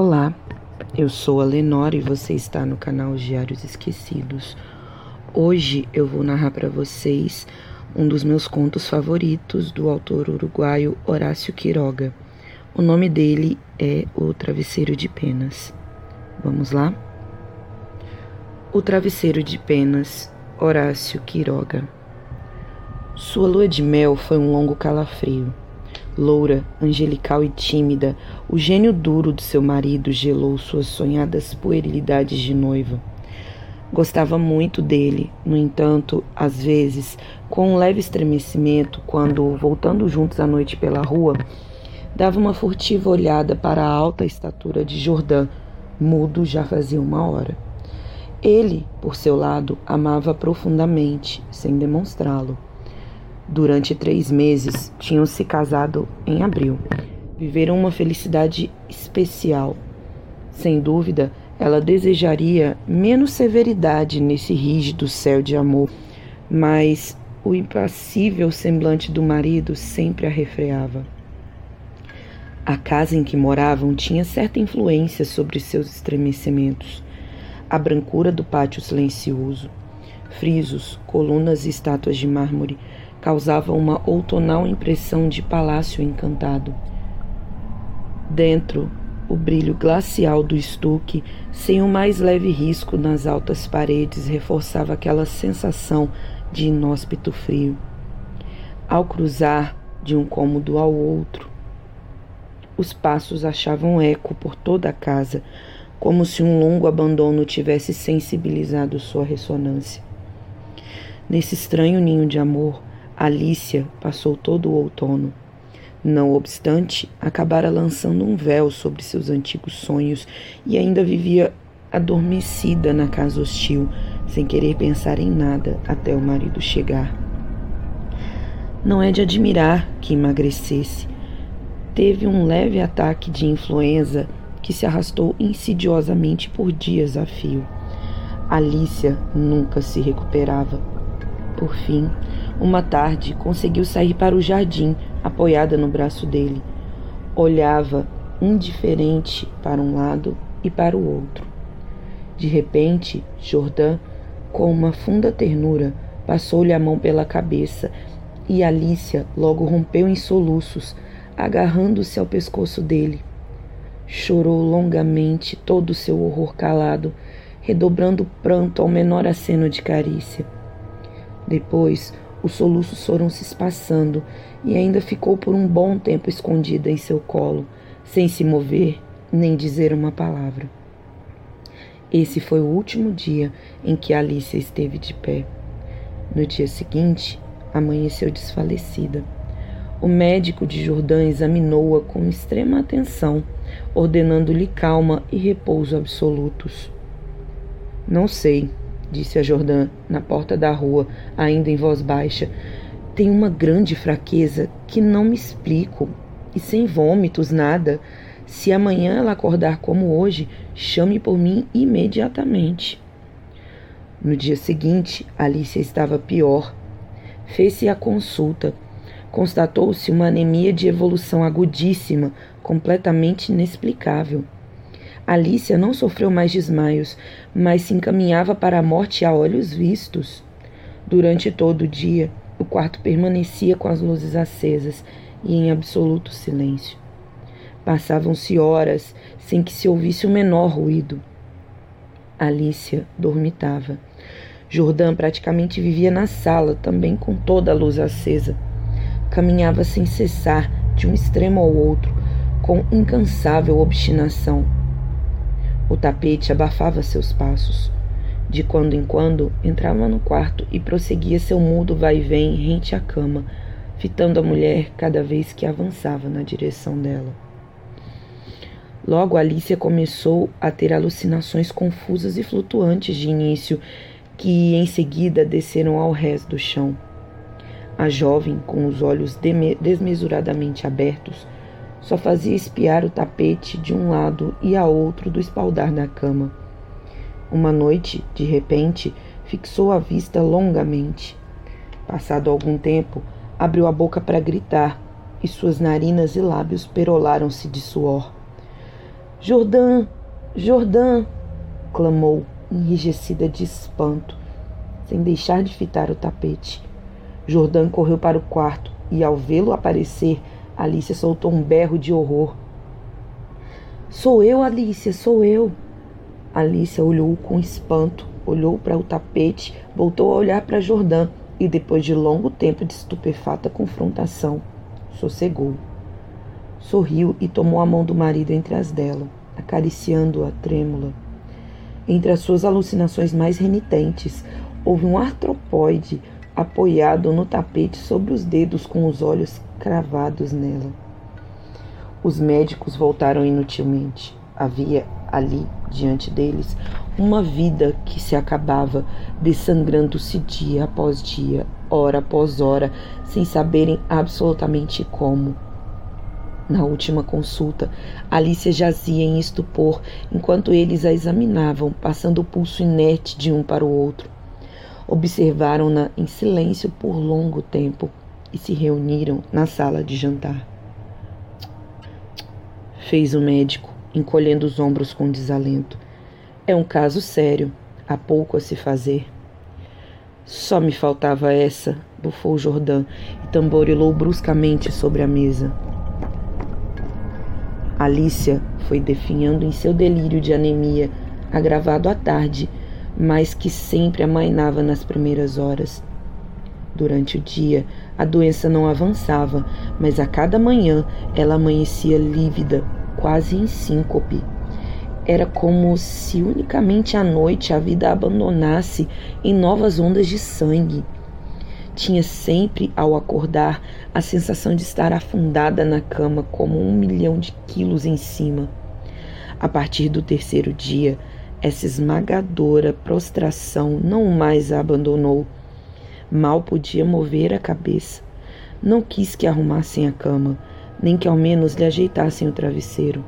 Olá, eu sou a Lenora e você está no canal Diários Esquecidos. Hoje eu vou narrar para vocês um dos meus contos favoritos do autor uruguaio Horácio Quiroga. O nome dele é O Travesseiro de Penas. Vamos lá? O Travesseiro de Penas, Horácio Quiroga. Sua lua de mel foi um longo calafrio. Loura, angelical e tímida, o gênio duro de seu marido gelou suas sonhadas puerilidades de noiva. Gostava muito dele, no entanto, às vezes, com um leve estremecimento, quando, voltando juntos à noite pela rua, dava uma furtiva olhada para a alta estatura de Jordã, mudo já fazia uma hora. Ele, por seu lado, amava profundamente, sem demonstrá-lo. Durante três meses, tinham se casado em abril. Viveram uma felicidade especial. Sem dúvida, ela desejaria menos severidade nesse rígido céu de amor, mas o impassível semblante do marido sempre a refreava. A casa em que moravam tinha certa influência sobre seus estremecimentos. A brancura do pátio silencioso, frisos, colunas e estátuas de mármore causava uma outonal impressão de palácio encantado. Dentro, o brilho glacial do estuque, sem o mais leve risco nas altas paredes, reforçava aquela sensação de inóspito frio. Ao cruzar de um cômodo ao outro, os passos achavam eco por toda a casa, como se um longo abandono tivesse sensibilizado sua ressonância. Nesse estranho ninho de amor, Alicia passou todo o outono. Não obstante, acabara lançando um véu sobre seus antigos sonhos e ainda vivia adormecida na casa hostil, sem querer pensar em nada até o marido chegar. Não é de admirar que emagrecesse. Teve um leve ataque de influenza que se arrastou insidiosamente por dias a fio. Alicia nunca se recuperava. Por fim, uma tarde, conseguiu sair para o jardim, apoiada no braço dele. Olhava, indiferente, para um lado e para o outro. De repente, Jordã, com uma funda ternura, passou-lhe a mão pela cabeça e Alicia logo rompeu em soluços, agarrando-se ao pescoço dele. Chorou longamente todo o seu horror calado, redobrando o pranto ao menor aceno de carícia. Depois, os soluços foram se espaçando e ainda ficou por um bom tempo escondida em seu colo, sem se mover nem dizer uma palavra. Esse foi o último dia em que Alicia esteve de pé. No dia seguinte, amanheceu desfalecida. O médico de Jordã examinou-a com extrema atenção, ordenando-lhe calma e repouso absolutos. Não sei, disse a Jordã na porta da rua, ainda em voz baixa. Tenho uma grande fraqueza que não me explico, e sem vômitos, nada. Se amanhã ela acordar como hoje, chame por mim imediatamente. No dia seguinte, Alicia estava pior. Fez-se a consulta. Constatou-se uma anemia de evolução agudíssima, completamente inexplicável. Alicia não sofreu mais desmaios, mas se encaminhava para a morte a olhos vistos. Durante todo o dia, o quarto permanecia com as luzes acesas e em absoluto silêncio. Passavam-se horas sem que se ouvisse o menor ruído. Alicia dormitava. Jordã praticamente vivia na sala, também com toda a luz acesa. Caminhava sem cessar, de um extremo ao outro, com incansável obstinação o tapete abafava seus passos. De quando em quando entrava no quarto e prosseguia seu mudo vai-vem rente à cama, fitando a mulher cada vez que avançava na direção dela. Logo Alicia começou a ter alucinações confusas e flutuantes de início, que em seguida desceram ao rés do chão. A jovem, com os olhos desmesuradamente abertos, só fazia espiar o tapete de um lado e a outro do espaldar da cama. Uma noite, de repente, fixou a vista longamente. Passado algum tempo, abriu a boca para gritar e suas narinas e lábios perolaram-se de suor. Jordã! Jordã! clamou, enrijecida de espanto, sem deixar de fitar o tapete. Jordã correu para o quarto e, ao vê-lo aparecer, Alicia soltou um berro de horror. Sou eu, Alicia, sou eu. Alicia olhou com espanto, olhou para o tapete, voltou a olhar para Jordã e, depois de longo tempo de estupefata confrontação, sossegou. Sorriu e tomou a mão do marido entre as dela, acariciando-a trêmula. Entre as suas alucinações mais renitentes, houve um artropóide apoiado no tapete sobre os dedos com os olhos cravados nela. Os médicos voltaram inutilmente. Havia ali, diante deles, uma vida que se acabava, dessangrando-se dia após dia, hora após hora, sem saberem absolutamente como. Na última consulta, Alicia jazia em estupor enquanto eles a examinavam, passando o pulso inerte de um para o outro. Observaram-na em silêncio por longo tempo e se reuniram na sala de jantar. Fez o médico, encolhendo os ombros com desalento. É um caso sério, há pouco a se fazer. Só me faltava essa, bufou Jordã e tamborilou bruscamente sobre a mesa. Alicia foi definhando em seu delírio de anemia, agravado à tarde, mas que sempre amainava nas primeiras horas. Durante o dia, a doença não avançava, mas a cada manhã ela amanhecia lívida, quase em síncope. Era como se unicamente à noite a vida a abandonasse em novas ondas de sangue. Tinha sempre, ao acordar, a sensação de estar afundada na cama como um milhão de quilos em cima. A partir do terceiro dia, essa esmagadora prostração não mais a abandonou. Mal podia mover a cabeça. Não quis que arrumassem a cama, nem que ao menos lhe ajeitassem o travesseiro.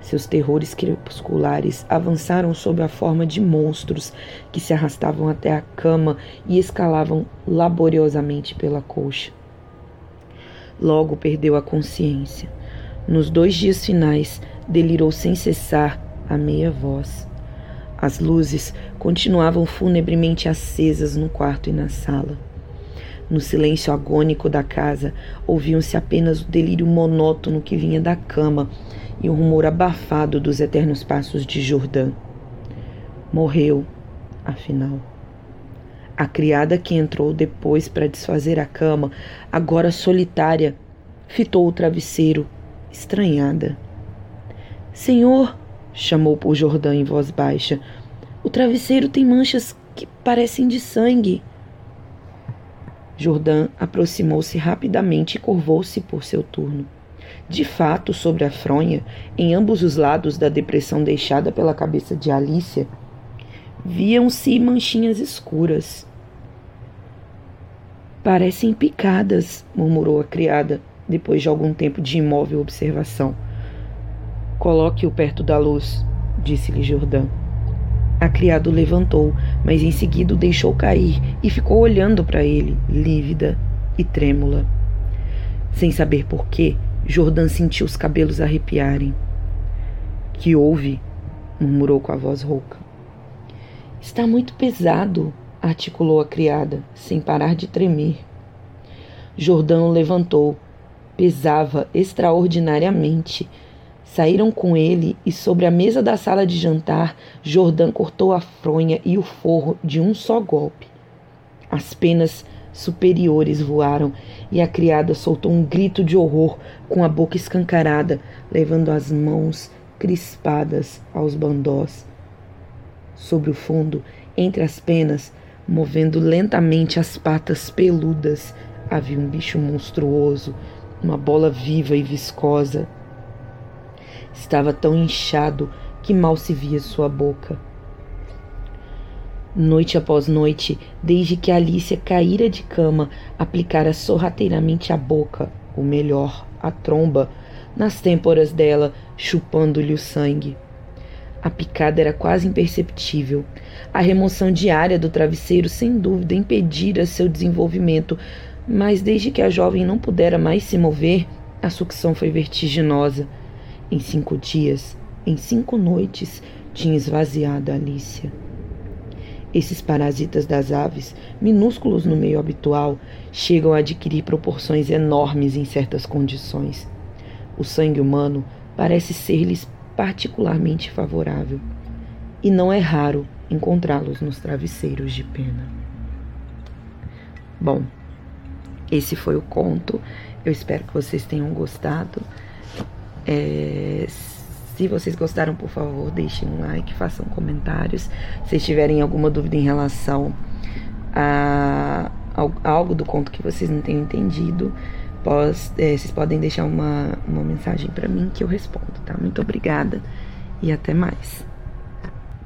Seus terrores crepusculares avançaram sob a forma de monstros que se arrastavam até a cama e escalavam laboriosamente pela colcha. Logo perdeu a consciência. Nos dois dias finais, delirou sem cessar a meia voz. As luzes continuavam funebremente acesas no quarto e na sala. No silêncio agônico da casa, ouviam-se apenas o delírio monótono que vinha da cama e o rumor abafado dos eternos passos de Jordã. Morreu, afinal. A criada que entrou depois para desfazer a cama, agora solitária, fitou o travesseiro, estranhada. Senhor, chamou por Jordã em voz baixa, o travesseiro tem manchas que parecem de sangue. Jordã aproximou-se rapidamente e curvou-se por seu turno. De fato, sobre a fronha, em ambos os lados da depressão deixada pela cabeça de Alicia, viam-se manchinhas escuras. Parecem picadas, murmurou a criada, depois de algum tempo de imóvel observação. Coloque-o perto da luz, disse-lhe Jordão. A criada o levantou, mas em seguida o deixou cair e ficou olhando para ele, lívida e trêmula. Sem saber por quê, Jordan sentiu os cabelos arrepiarem. Que houve? murmurou com a voz rouca. Está muito pesado, articulou a criada, sem parar de tremer. Jordão levantou. Pesava extraordinariamente. Saíram com ele e sobre a mesa da sala de jantar, Jordão cortou a fronha e o forro de um só golpe. As penas superiores voaram e a criada soltou um grito de horror com a boca escancarada, levando as mãos crispadas aos bandós. Sobre o fundo, entre as penas, movendo lentamente as patas peludas, havia um bicho monstruoso, uma bola viva e viscosa. Estava tão inchado que mal se via sua boca. Noite após noite, desde que Alicia caíra de cama, aplicara sorrateiramente a boca, ou melhor, a tromba, nas têmporas dela, chupando-lhe o sangue. A picada era quase imperceptível. A remoção diária do travesseiro, sem dúvida, impedira seu desenvolvimento, mas desde que a jovem não pudera mais se mover, a sucção foi vertiginosa. Em cinco dias, em cinco noites, tinha esvaziado Alicia. Esses parasitas das aves, minúsculos no meio habitual, chegam a adquirir proporções enormes em certas condições. O sangue humano parece ser-lhes particularmente favorável, e não é raro encontrá-los nos travesseiros de pena. Bom, esse foi o conto. Eu espero que vocês tenham gostado. É, se vocês gostaram, por favor, deixem um like, façam comentários. Se tiverem alguma dúvida em relação a, a algo do conto que vocês não tenham entendido, pós, é, vocês podem deixar uma, uma mensagem para mim que eu respondo, tá? Muito obrigada e até mais.